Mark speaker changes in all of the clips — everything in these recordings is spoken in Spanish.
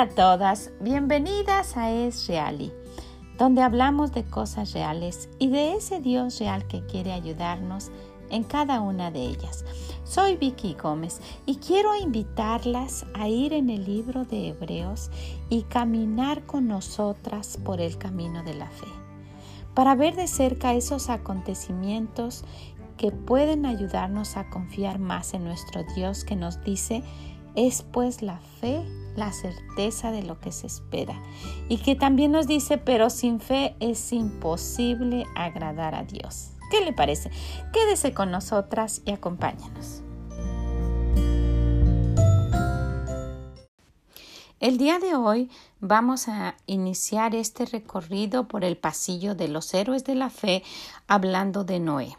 Speaker 1: A todas, bienvenidas a Es Reali, donde hablamos de cosas reales y de ese Dios real que quiere ayudarnos en cada una de ellas. Soy Vicky Gómez y quiero invitarlas a ir en el libro de Hebreos y caminar con nosotras por el camino de la fe, para ver de cerca esos acontecimientos que pueden ayudarnos a confiar más en nuestro Dios que nos dice, es pues la fe la certeza de lo que se espera y que también nos dice, pero sin fe es imposible agradar a Dios. ¿Qué le parece? Quédese con nosotras y acompáñanos. El día de hoy vamos a iniciar este recorrido por el pasillo de los héroes de la fe hablando de Noé.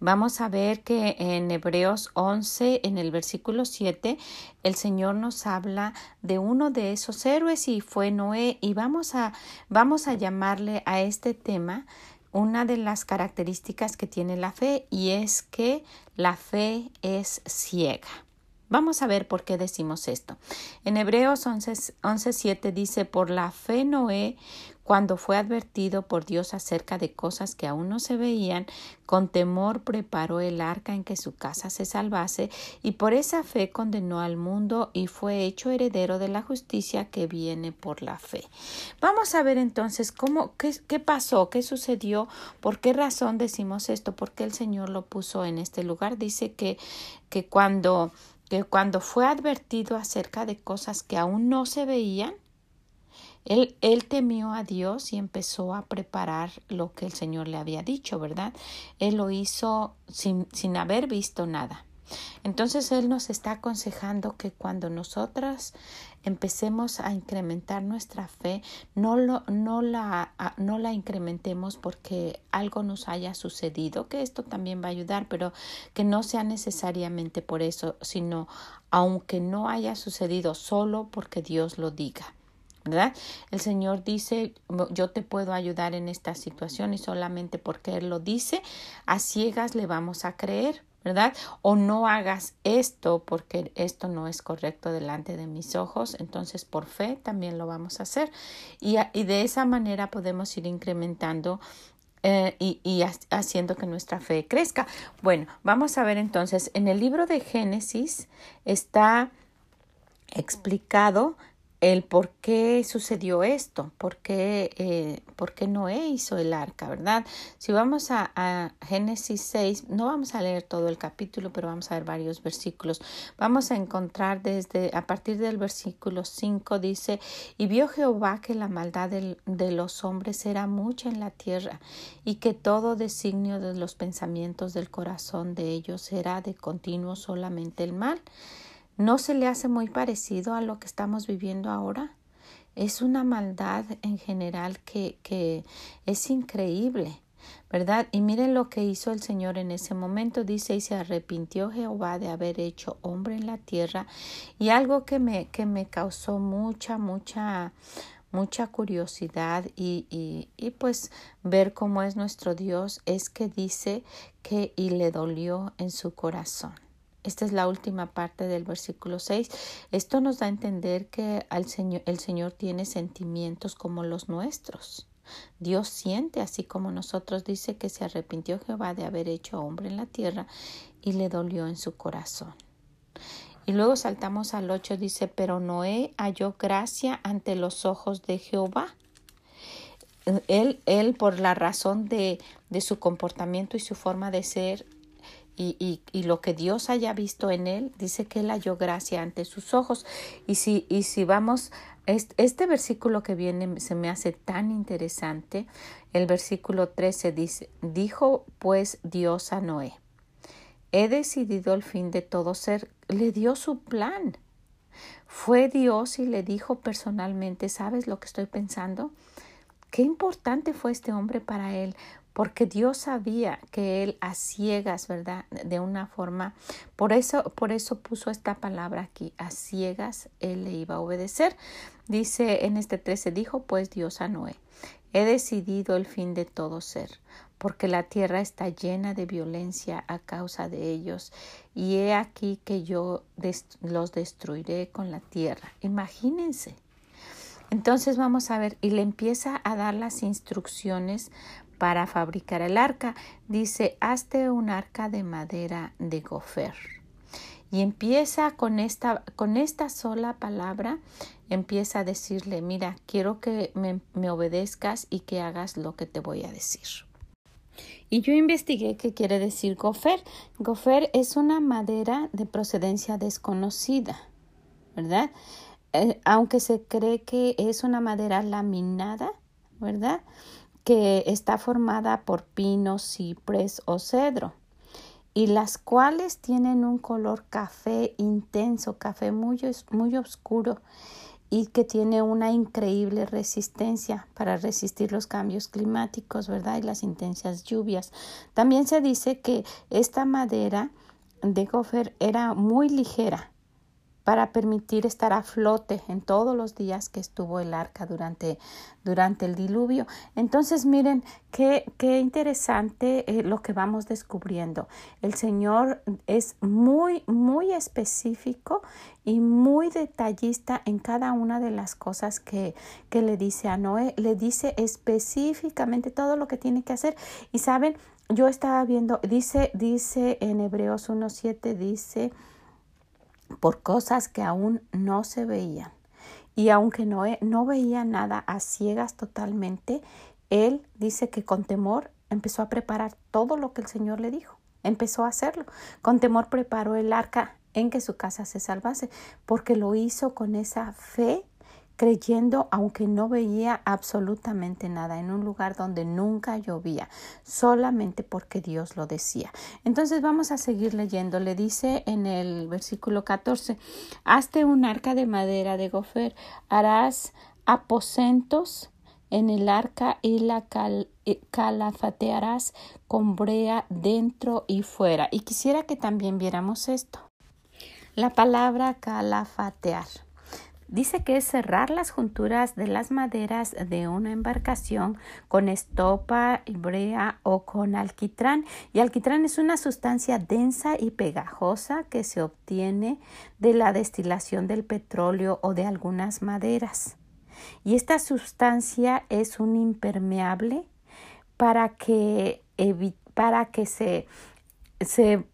Speaker 1: Vamos a ver que en Hebreos 11, en el versículo 7, el Señor nos habla de uno de esos héroes y fue Noé y vamos a, vamos a llamarle a este tema una de las características que tiene la fe y es que la fe es ciega. Vamos a ver por qué decimos esto. En Hebreos 11.7 dice, por la fe Noé, cuando fue advertido por Dios acerca de cosas que aún no se veían, con temor preparó el arca en que su casa se salvase, y por esa fe condenó al mundo y fue hecho heredero de la justicia que viene por la fe. Vamos a ver entonces cómo, qué, qué pasó, qué sucedió, por qué razón decimos esto, por qué el Señor lo puso en este lugar. Dice que, que cuando que cuando fue advertido acerca de cosas que aún no se veían, él, él, temió a Dios y empezó a preparar lo que el Señor le había dicho, ¿verdad? Él lo hizo sin, sin haber visto nada. Entonces Él nos está aconsejando que cuando nosotras empecemos a incrementar nuestra fe, no, lo, no, la, no la incrementemos porque algo nos haya sucedido, que esto también va a ayudar, pero que no sea necesariamente por eso, sino aunque no haya sucedido solo porque Dios lo diga. ¿verdad? El Señor dice, yo te puedo ayudar en esta situación y solamente porque Él lo dice, a ciegas le vamos a creer. ¿Verdad? O no hagas esto porque esto no es correcto delante de mis ojos, entonces por fe también lo vamos a hacer. Y, y de esa manera podemos ir incrementando eh, y, y, haciendo que nuestra fe crezca. Bueno, vamos a ver entonces, en el libro de Génesis está explicado el por qué sucedió esto, por qué, eh, por qué Noé hizo el arca, ¿verdad? Si vamos a, a, Génesis 6, no vamos a leer todo el capítulo, pero vamos a ver varios versículos. Vamos a encontrar desde, a partir del versículo 5, dice, y vio Jehová que la maldad de los hombres era mucha en la tierra, y que todo designio de los pensamientos del corazón de ellos era de continuo solamente el mal. ¿No se le hace muy parecido a lo que estamos viviendo ahora? Es una maldad en general que, que es increíble. ¿verdad? Y miren lo que hizo el Señor en ese momento, dice, y se arrepintió Jehová de haber hecho hombre en la tierra. Y algo que me, que me causó mucha, mucha, mucha curiosidad y, y, y pues ver cómo es nuestro Dios es que dice que y le dolió en su corazón. Esta es la última parte del versículo 6. Esto nos da a entender que señor, el Señor tiene sentimientos como los nuestros. Dios siente así como nosotros. Dice que se arrepintió Jehová de haber hecho hombre en la tierra y le dolió en su corazón. Y luego saltamos al 8, dice, pero Noé halló gracia ante los ojos de Jehová. Él, él por la razón de, de su comportamiento y su forma de ser, y, lo que Dios haya visto en él, dice que él halló gracia ante sus ojos. Y si, y si vamos, este, este versículo que viene se me hace tan interesante. El versículo 13 dice, dijo pues Dios a Noé, he decidido el fin de todo ser, le dio su plan. Fue Dios y le dijo personalmente, ¿sabes lo que estoy pensando? Qué importante fue este hombre para él, porque Dios sabía que él a ciegas, ¿verdad? De una forma, por eso, por eso puso esta palabra aquí, a ciegas él le iba a obedecer. Dice en este 13, dijo pues Dios a Noé, he decidido el fin de todo ser, porque la tierra está llena de violencia a causa de ellos, y he aquí que yo los destruiré con la tierra. Imagínense, Entonces vamos a ver, y le empieza a dar las instrucciones para fabricar el arca. Dice, hazte un arca de madera de gofer. Y empieza con esta, con esta sola palabra, empieza a decirle, mira, quiero que me, obedezcas y que hagas lo que te voy a decir. Y yo investigué qué quiere decir gofer. Gofer es una madera de procedencia desconocida, ¿verdad? Eh, aunque se cree que es una madera laminada, ¿verdad? Que está formada por pino, ciprés o cedro y las cuales tienen un color café intenso, café muy, muy oscuro y que tiene una increíble resistencia para resistir los cambios climáticos, ¿verdad? Y las intensas lluvias. También se dice que esta madera de gofer era muy ligera para permitir estar a flote en todos los días que estuvo el arca durante, durante el diluvio. Entonces, miren qué, qué interesante eh, lo que vamos descubriendo. El Señor es muy, muy específico y muy detallista en cada una de las cosas que, que le dice a Noé. Le dice específicamente todo lo que tiene que hacer. Y saben, yo estaba viendo, dice, dice en Hebreos 1.7, dice, por cosas que aún no se veían. Y aunque Noé no veía nada a ciegas totalmente, él dice que con temor empezó a preparar todo lo que el Señor le dijo. Empezó a hacerlo. Con temor preparó el arca en que su casa se salvase, porque lo hizo con esa fe creyendo aunque no veía absolutamente nada en un lugar donde nunca llovía, solamente porque Dios lo decía. Entonces vamos a seguir leyendo. Le dice en el versículo 14, hazte un arca de madera de gofer, harás aposentos en el arca y la eh, calafatearás con brea dentro y fuera. Y quisiera que también viéramos esto. La palabra calafatear Dice que es cerrar las junturas de las maderas de una embarcación con estopa, brea o con alquitrán. Y alquitrán es una sustancia densa y pegajosa que se obtiene de la destilación del petróleo o de algunas maderas. Y esta sustancia es un impermeable para que, para que se, se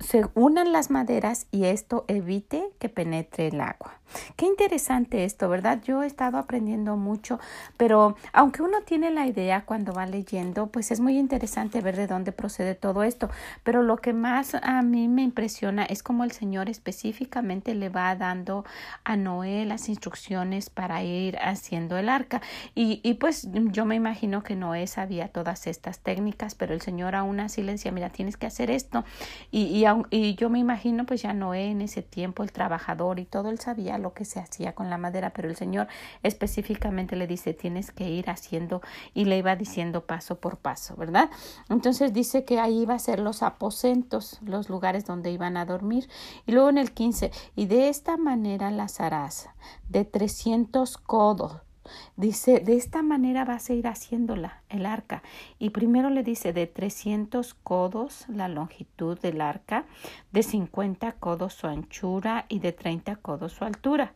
Speaker 1: se unan las maderas y esto evite que penetre el agua. Qué interesante esto, ¿verdad? Yo he estado aprendiendo mucho, pero aunque uno tiene la idea cuando va leyendo, pues es muy interesante ver de dónde procede todo esto. Pero lo que más a mí me impresiona es cómo el Señor específicamente le va dando a Noé las instrucciones para ir haciendo el arca. Y, y pues yo me imagino que Noé sabía todas estas técnicas, pero el Señor aún así le decía, mira, tienes que hacer esto. Y, y, y yo me imagino pues ya Noé en ese tiempo, el trabajador y todo, él sabía lo que se hacía con la madera, pero el Señor específicamente le dice, tienes que ir haciendo y le iba diciendo paso por paso, ¿verdad? Entonces dice que ahí iba a ser los aposentos, los lugares donde iban a dormir. Y luego en el 15, y de esta manera las harás de 300 codos Dice, de esta manera vas a ir haciéndola, el arca. Y primero le dice de 300 codos la longitud del arca, de 50 codos su anchura y de 30 codos su altura.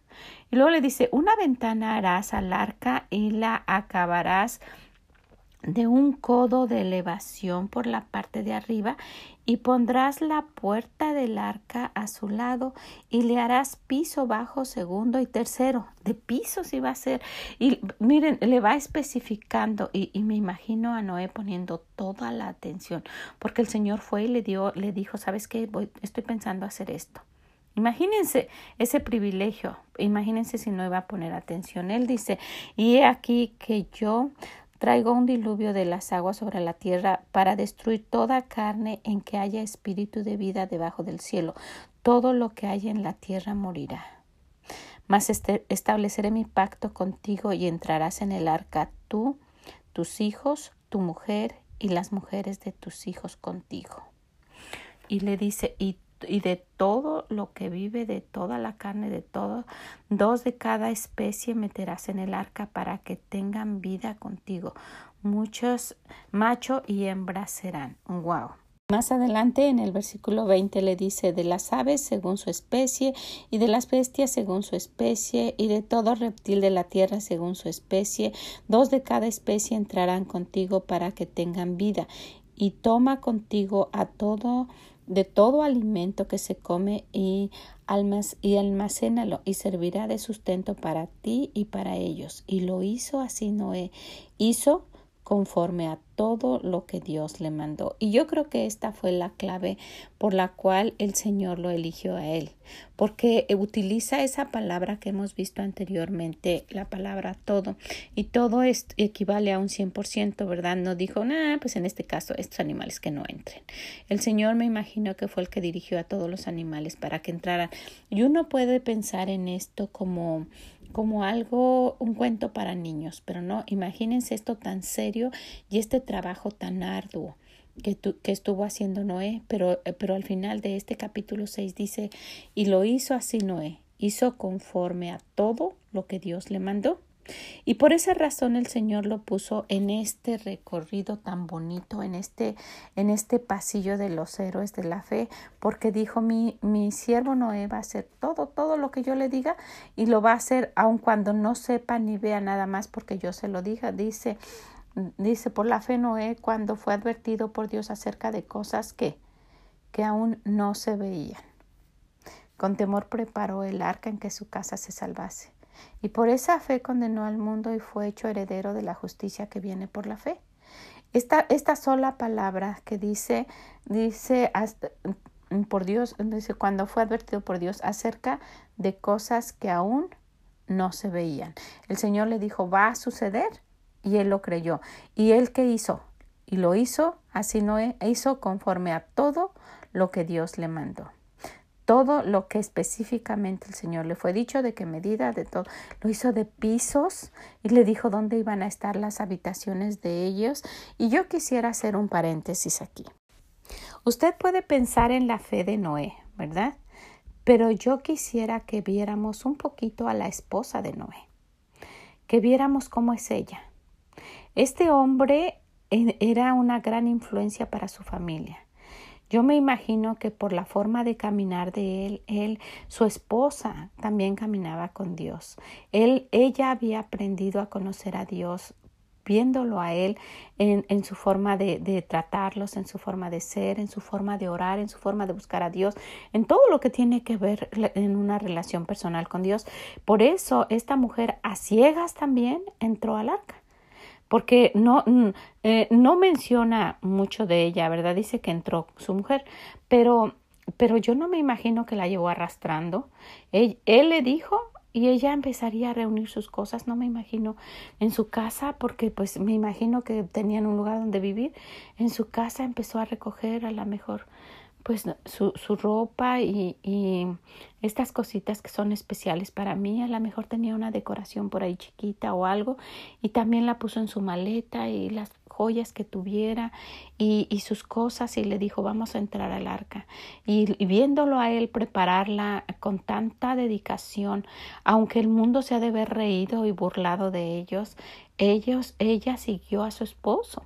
Speaker 1: Y luego le dice, una ventana harás al arca y la acabarás de un codo de elevación por la parte de arriba y pondrás la puerta del arca a su lado y le harás piso bajo, segundo y tercero. De piso si va a ser. Y miren, le va especificando y, y, me imagino a Noé poniendo toda la atención porque el Señor fue y le dio, le dijo, ¿sabes qué? Voy, estoy pensando hacer esto. Imagínense ese privilegio, imagínense si no iba a poner atención. Él dice, y aquí que yo Traigo un diluvio de las aguas sobre la tierra para destruir toda carne en que haya espíritu de vida debajo del cielo. Todo lo que haya en la tierra morirá. Mas este, estableceré mi pacto contigo y entrarás en el arca tú, tus hijos, tu mujer y las mujeres de tus hijos contigo. Y le dice, y de todo lo que vive, de toda la carne, de todo, dos de cada especie meterás en el arca para que tengan vida contigo. Muchos macho y hembra serán. Wow. Más adelante en el versículo 20 le dice de las aves según su especie y de las bestias según su especie y de todo reptil de la tierra según su especie, dos de cada especie entrarán contigo para que tengan vida y toma contigo a todo de todo alimento que se come y, almas, y almacénalo y servirá de sustento para ti y para ellos. Y lo hizo así Noé. Hizo conforme a todo lo que Dios le mandó. Y yo creo que esta fue la clave por la cual el Señor lo eligió a él, porque utiliza esa palabra que hemos visto anteriormente, la palabra todo, y todo esto equivale a un 100%, ¿verdad? No dijo, nada, pues en este caso estos animales que no entren. El Señor me imagino que fue el que dirigió a todos los animales para que entraran. Y uno puede pensar en esto como como algo, un cuento para niños, pero no, imagínense esto tan serio y este trabajo tan arduo que, que estuvo haciendo Noé, pero, pero al final de este capítulo 6 dice, y lo hizo así Noé, hizo conforme a todo lo que Dios le mandó. Y por esa razón el Señor lo puso en este recorrido tan bonito, en este, en este pasillo de los héroes de la fe, porque dijo mi, mi siervo Noé va a hacer todo, todo lo que yo le diga y lo va a hacer aun cuando no sepa ni vea nada más porque yo se lo diga. Dice, dice por la fe Noé cuando fue advertido por Dios acerca de cosas que, que aún no se veían. Con temor preparó el arca en que su casa se salvase y por esa fe condenó al mundo y fue hecho heredero de la justicia que viene por la fe. Esta, esta sola palabra que dice, dice por Dios, dice cuando fue advertido por Dios acerca de cosas que aún no se veían. El Señor le dijo, va a suceder, y él lo creyó. ¿Y él qué hizo? Y lo hizo, así no hizo conforme a todo lo que Dios le mandó todo lo que específicamente el Señor le fue dicho, de qué medida, de todo. Lo hizo de pisos y le dijo dónde iban a estar las habitaciones de ellos. Y yo quisiera hacer un paréntesis aquí. Usted puede pensar en la fe de Noé, ¿verdad? Pero yo quisiera que viéramos un poquito a la esposa de Noé, que viéramos cómo es ella. Este hombre eh, era una gran influencia para su familia. Yo me imagino que por la forma de caminar de él, él, su esposa también caminaba con Dios. Él, ella había aprendido a conocer a Dios viéndolo a Él en, en su forma de, de, tratarlos, en su forma de ser, en su forma de orar, en su forma de buscar a Dios, en todo lo que tiene que ver en una relación personal con Dios. Por eso esta mujer a ciegas también entró al arca porque no, mm, eh, no menciona mucho de ella, ¿verdad? Dice que entró su mujer, pero, pero yo no me imagino que la llevó arrastrando. Él, él le dijo y ella empezaría a reunir sus cosas, no me imagino en su casa, porque pues me imagino que tenían un lugar donde vivir. En su casa empezó a recoger a la mejor pues su, su ropa y, y, estas cositas que son especiales para mí. A lo mejor tenía una decoración por ahí chiquita o algo y también la puso en su maleta y las joyas que tuviera y, y sus cosas y le dijo vamos a entrar al arca. Y, viéndolo a él prepararla con tanta dedicación, aunque el mundo se ha de haber reído y burlado de ellos, ellos, ella siguió a su esposo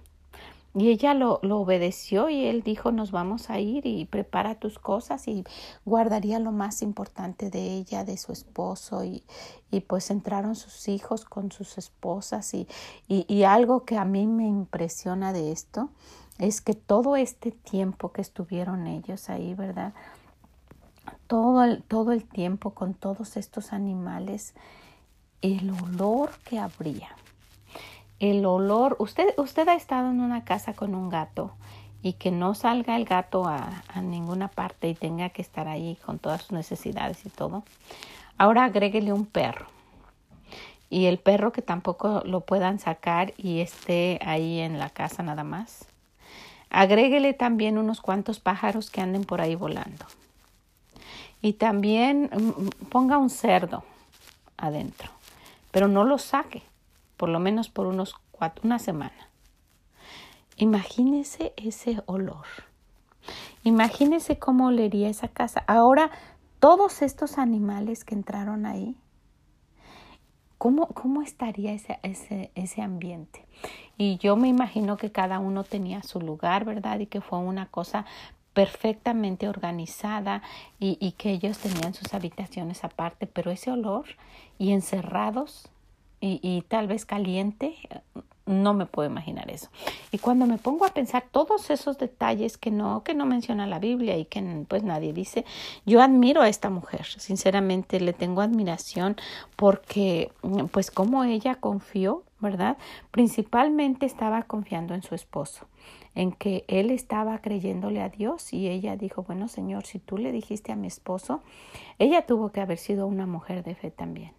Speaker 1: y ella lo, lo, obedeció y él dijo, nos vamos a ir y prepara tus cosas y guardaría lo más importante de ella, de su esposo y, y pues entraron sus hijos con sus esposas y, y, y algo que a mí me impresiona de esto es que todo este tiempo que estuvieron ellos ahí, ¿verdad? Todo el, todo el tiempo con todos estos animales, el olor que habría el olor, usted, usted ha estado en una casa con un gato y que no salga el gato a, ninguna parte y tenga que estar ahí con todas sus necesidades y todo. Ahora agréguele un perro. Y el perro que tampoco lo puedan sacar y esté ahí en la casa nada más. Agréguele también unos cuantos pájaros que anden por ahí volando. Y también mm, ponga un cerdo adentro, pero no lo saque por lo menos por unos cuatro, una semana. Imagínese ese olor. Imagínese cómo olería esa casa. Ahora, todos estos animales que entraron ahí, ¿cómo, cómo estaría ese, ese, ese ambiente? Y yo me imagino que cada uno tenía su lugar, ¿verdad? Y que fue una cosa perfectamente organizada y, y, que ellos tenían sus habitaciones aparte, pero ese olor y encerrados y, y, tal vez caliente, no me puedo imaginar eso. Y cuando me pongo a pensar todos esos detalles que no, que no menciona la Biblia y que pues nadie dice, yo admiro a esta mujer, sinceramente le tengo admiración porque pues como ella confió, ¿verdad? Principalmente estaba confiando en su esposo en que él estaba creyéndole a Dios y ella dijo, bueno Señor, si tú le dijiste a mi esposo, ella tuvo que haber sido una mujer de fe también.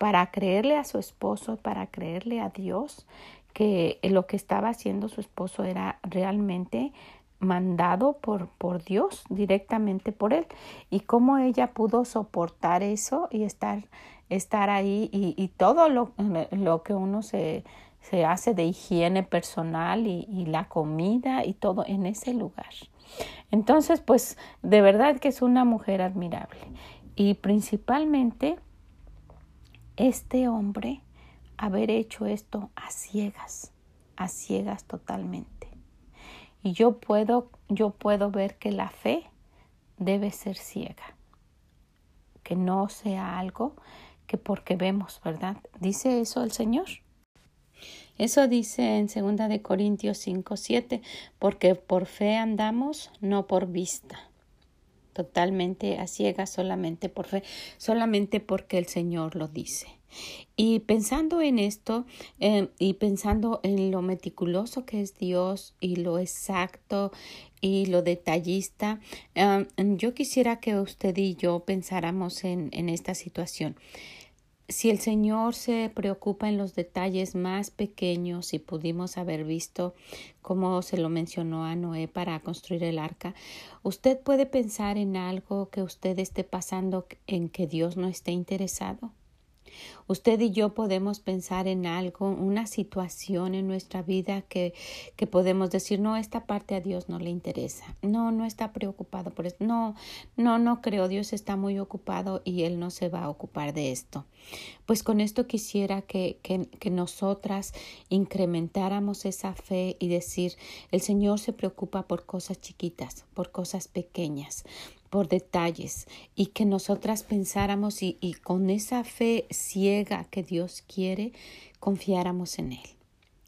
Speaker 1: Para creerle a su esposo, para creerle a Dios, que lo que estaba haciendo su esposo era realmente mandado por, por Dios, directamente por él. Y cómo ella pudo soportar eso y estar, estar ahí y, todo lo, lo que uno se, se hace de higiene personal y, la comida y todo en ese lugar. Entonces, pues de verdad que es una mujer admirable. Y principalmente este hombre haber hecho esto a ciegas, a ciegas totalmente. Y yo puedo, yo puedo ver que la fe debe ser ciega, que no sea algo que porque vemos, ¿verdad? Dice eso el Señor. Eso dice en 2 de Corintios 5, 7, porque por fe andamos, no por vista. Totalmente a ciegas, solamente por solamente porque el Señor lo dice. Y pensando en esto eh, y pensando en lo meticuloso que es Dios y lo exacto y lo detallista, eh, yo quisiera que usted y yo pensáramos en, en esta situación. Si el Señor se preocupa en los detalles más pequeños y pudimos haber visto cómo se lo mencionó a Noé para construir el arca, usted puede pensar en algo que usted esté pasando en que Dios no esté interesado. Usted y yo podemos pensar en algo, una situación en nuestra vida que, que podemos decir, no, esta parte a Dios no le interesa, no, no está preocupado por esto, no, no, no creo, Dios está muy ocupado y Él no se va a ocupar de esto. Pues con esto quisiera que, que, que nosotras incrementáramos esa fe y decir, el Señor se preocupa por cosas chiquitas, por cosas pequeñas, por detalles y que nosotras pensáramos y, y, con esa fe ciega que Dios quiere, confiáramos en Él.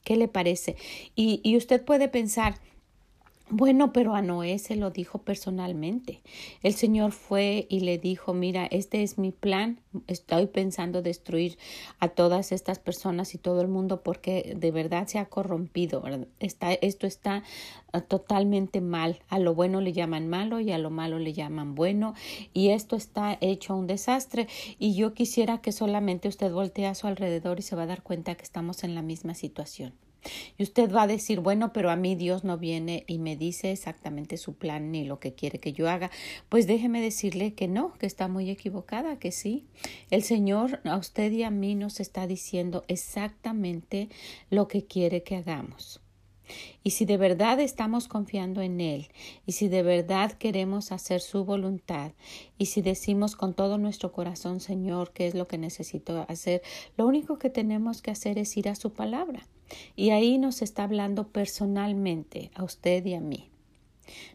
Speaker 1: ¿Qué le parece? Y, y usted puede pensar, bueno, pero a Noé se lo dijo personalmente. El Señor fue y le dijo, mira, este es mi plan, estoy pensando destruir a todas estas personas y todo el mundo porque de verdad se ha corrompido. Está, esto está ah, totalmente mal. A lo bueno le llaman malo y a lo malo le llaman bueno y esto está hecho un desastre y yo quisiera que solamente usted voltee a su alrededor y se va a dar cuenta que estamos en la misma situación. Y usted va a decir, bueno, pero a mí Dios no viene y me dice exactamente su plan ni lo que quiere que yo haga. Pues déjeme decirle que no, que está muy equivocada, que sí. El Señor a usted y a mí nos está diciendo exactamente lo que quiere que hagamos. Y si de verdad estamos confiando en Él, y si de verdad queremos hacer su voluntad, y si decimos con todo nuestro corazón, Señor, qué es lo que necesito hacer, lo único que tenemos que hacer es ir a su palabra. Y ahí nos está hablando personalmente a usted y a mí.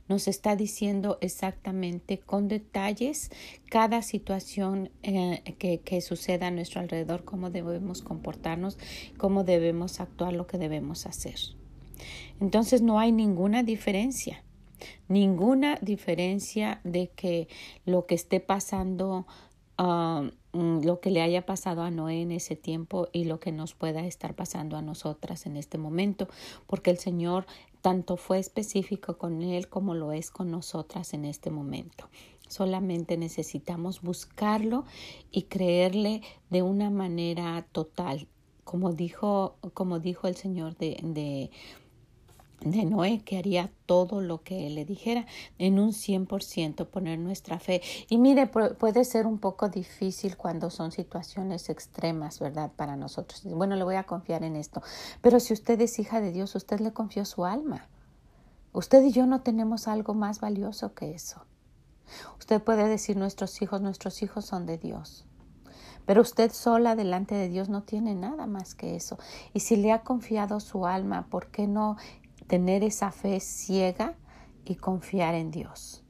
Speaker 1: Nos está diciendo exactamente con detalles cada situación eh, que, que suceda a nuestro alrededor, cómo debemos comportarnos, cómo debemos actuar, lo que debemos hacer. Entonces no hay ninguna diferencia, ninguna diferencia de que lo que esté pasando Mm, lo que le haya pasado a Noé en ese tiempo y lo que nos pueda estar pasando a nosotras en este momento, porque el Señor tanto fue específico con él como lo es con nosotras en este momento. Solamente necesitamos buscarlo y creerle de una manera total, como dijo, como dijo el Señor de, de de Noé, que haría todo lo que él le dijera, en un 100% poner nuestra fe. Y mire, puede ser un poco difícil cuando son situaciones extremas, ¿verdad? Para nosotros. Bueno, le voy a confiar en esto. Pero si usted es hija de Dios, usted le confió su alma. Usted y yo no tenemos algo más valioso que eso. Usted puede decir nuestros hijos, nuestros hijos son de Dios. Pero usted sola delante de Dios no tiene nada más que eso. Y si le ha confiado su alma, ¿por qué no tener esa fe ciega y confiar en Dios?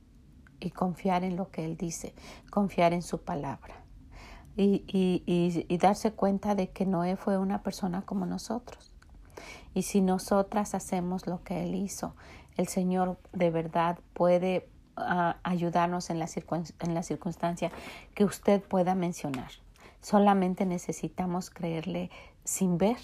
Speaker 1: Y confiar en lo que Él dice, confiar en su palabra. Y, y, y, darse cuenta de que Noé fue una persona como nosotros. Y si nosotras hacemos lo que Él hizo, el Señor de verdad puede ah, ayudarnos en la, en la circunstancia que usted pueda mencionar. Solamente necesitamos creerle sin ver.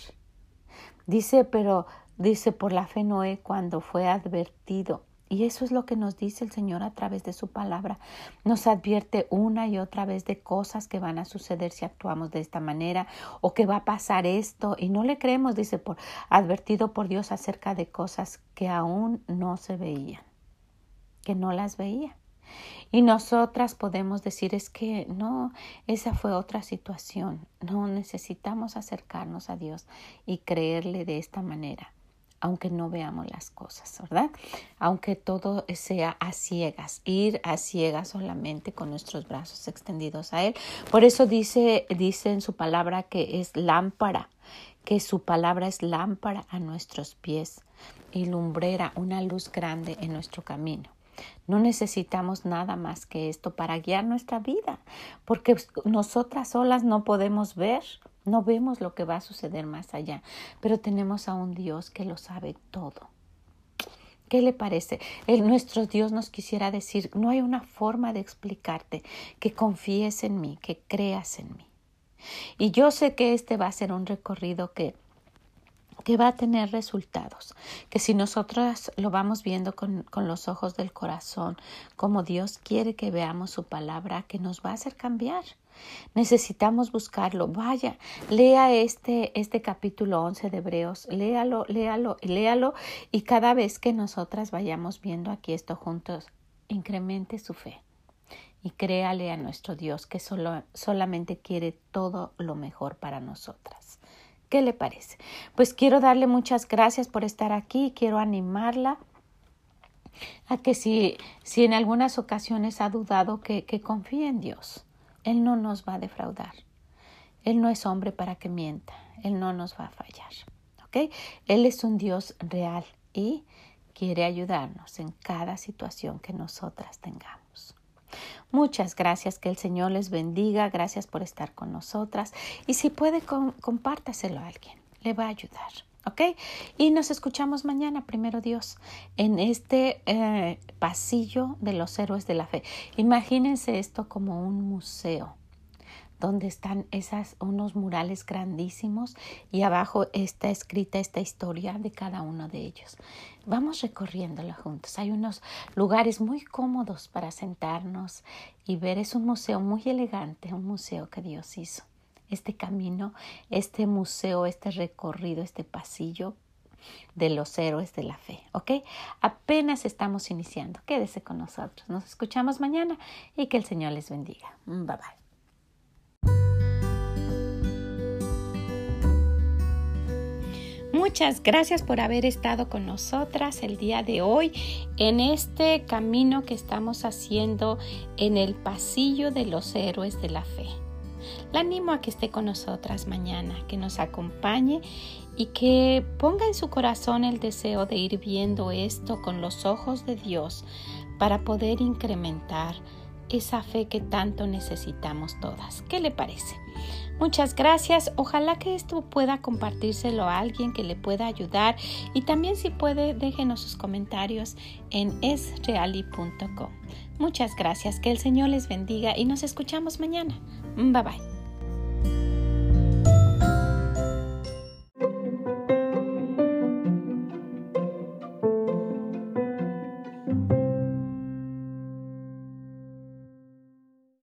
Speaker 1: Dice, pero dice, por la fe Noé cuando fue advertido. Y eso es lo que nos dice el Señor a través de su palabra. Nos advierte una y otra vez de cosas que van a suceder si actuamos de esta manera o que va a pasar esto. Y no le creemos, dice, por advertido por Dios acerca de cosas que aún no se veían, que no las veía. Y nosotras podemos decir es que no, esa fue otra situación. No necesitamos acercarnos a Dios y creerle de esta manera, aunque no veamos las cosas, ¿verdad? Aunque todo sea a ciegas, ir a ciegas solamente con nuestros brazos extendidos a Él. Por eso dice, dice en su palabra que es lámpara, que su palabra es lámpara a nuestros pies y lumbrera, una luz grande en nuestro camino. No necesitamos nada más que esto para guiar nuestra vida, porque nosotras solas no podemos ver, no vemos lo que va a suceder más allá, pero tenemos a un Dios que lo sabe todo. ¿Qué le parece? El, nuestro Dios nos quisiera decir, no hay una forma de explicarte que confíes en mí, que creas en mí. Y yo sé que este va a ser un recorrido que que va a tener resultados, que si nosotras lo vamos viendo con, con, los ojos del corazón, como Dios quiere que veamos su palabra, que nos va a hacer cambiar. Necesitamos buscarlo. Vaya, lea este, este capítulo 11 de Hebreos, léalo, léalo, léalo y cada vez que nosotras vayamos viendo aquí esto juntos, incremente su fe y créale a nuestro Dios que solo, solamente quiere todo lo mejor para nosotras. ¿Qué le parece? Pues quiero darle muchas gracias por estar aquí, quiero animarla a que si, si en algunas ocasiones ha dudado que, que confíe en Dios, Él no nos va a defraudar. Él no es hombre para que mienta, Él no nos va a fallar. ¿Ok? Él es un Dios real y quiere ayudarnos en cada situación que nosotras tengamos. Muchas gracias, que el Señor les bendiga, gracias por estar con nosotras y si puede compártaselo a alguien, le va a ayudar. ¿Ok? Y nos escuchamos mañana, primero Dios, en este eh, pasillo de los héroes de la fe. Imagínense esto como un museo donde están esas unos murales grandísimos y abajo está escrita esta historia de cada uno de ellos. Vamos recorriéndolo juntos. Hay unos lugares muy cómodos para sentarnos y ver. Es un museo muy elegante, un museo que Dios hizo. Este camino, este museo, este recorrido, este pasillo de los héroes de la fe, ¿ok? Apenas estamos iniciando. Quédese con nosotros. Nos escuchamos mañana y que el Señor les bendiga. Bye bye. Muchas gracias por haber estado con nosotras el día de hoy en este camino que estamos haciendo en el pasillo de los héroes de la fe. La animo a que esté con nosotras mañana, que nos acompañe y que ponga en su corazón el deseo de ir viendo esto con los ojos de Dios para poder incrementar esa fe que tanto necesitamos todas. ¿Qué le parece? Muchas gracias. Ojalá que esto pueda compartírselo a alguien que le pueda ayudar y también si puede déjenos sus comentarios en esreali.com. Muchas gracias. Que el Señor les bendiga y nos escuchamos mañana. Bye bye.